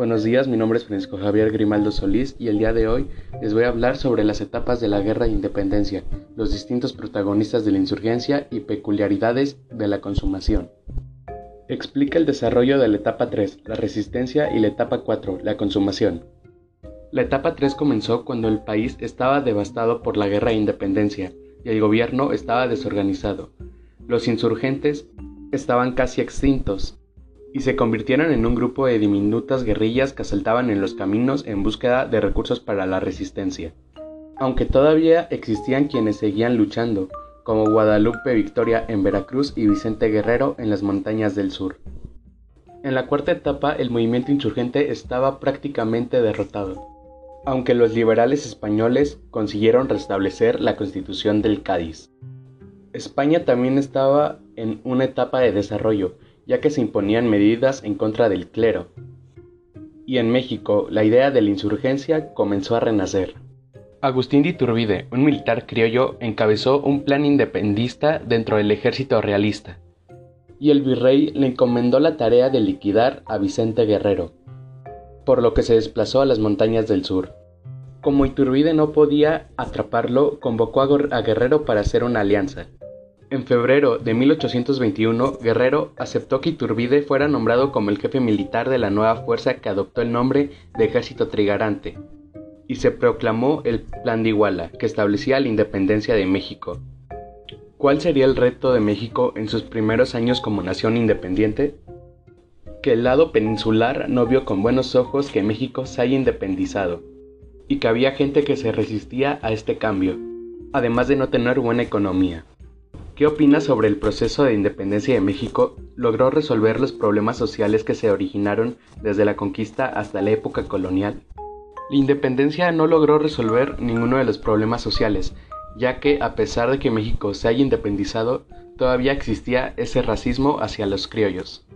Buenos días, mi nombre es Francisco Javier Grimaldo Solís y el día de hoy les voy a hablar sobre las etapas de la Guerra de Independencia, los distintos protagonistas de la insurgencia y peculiaridades de la consumación. Explica el desarrollo de la etapa 3, la resistencia, y la etapa 4, la consumación. La etapa 3 comenzó cuando el país estaba devastado por la Guerra de Independencia y el gobierno estaba desorganizado. Los insurgentes estaban casi extintos y se convirtieron en un grupo de diminutas guerrillas que asaltaban en los caminos en búsqueda de recursos para la resistencia. Aunque todavía existían quienes seguían luchando, como Guadalupe Victoria en Veracruz y Vicente Guerrero en las montañas del sur. En la cuarta etapa el movimiento insurgente estaba prácticamente derrotado, aunque los liberales españoles consiguieron restablecer la constitución del Cádiz. España también estaba en una etapa de desarrollo ya que se imponían medidas en contra del clero. Y en México, la idea de la insurgencia comenzó a renacer. Agustín de Iturbide, un militar criollo, encabezó un plan independista dentro del ejército realista, y el virrey le encomendó la tarea de liquidar a Vicente Guerrero, por lo que se desplazó a las montañas del sur. Como Iturbide no podía atraparlo, convocó a Guerrero para hacer una alianza, en febrero de 1821, Guerrero aceptó que Iturbide fuera nombrado como el jefe militar de la nueva fuerza que adoptó el nombre de Ejército Trigarante, y se proclamó el Plan de Iguala, que establecía la independencia de México. ¿Cuál sería el reto de México en sus primeros años como nación independiente? Que el lado peninsular no vio con buenos ojos que México se haya independizado, y que había gente que se resistía a este cambio, además de no tener buena economía. ¿Qué opinas sobre el proceso de independencia de México? ¿Logró resolver los problemas sociales que se originaron desde la conquista hasta la época colonial? La independencia no logró resolver ninguno de los problemas sociales, ya que a pesar de que México se haya independizado, todavía existía ese racismo hacia los criollos.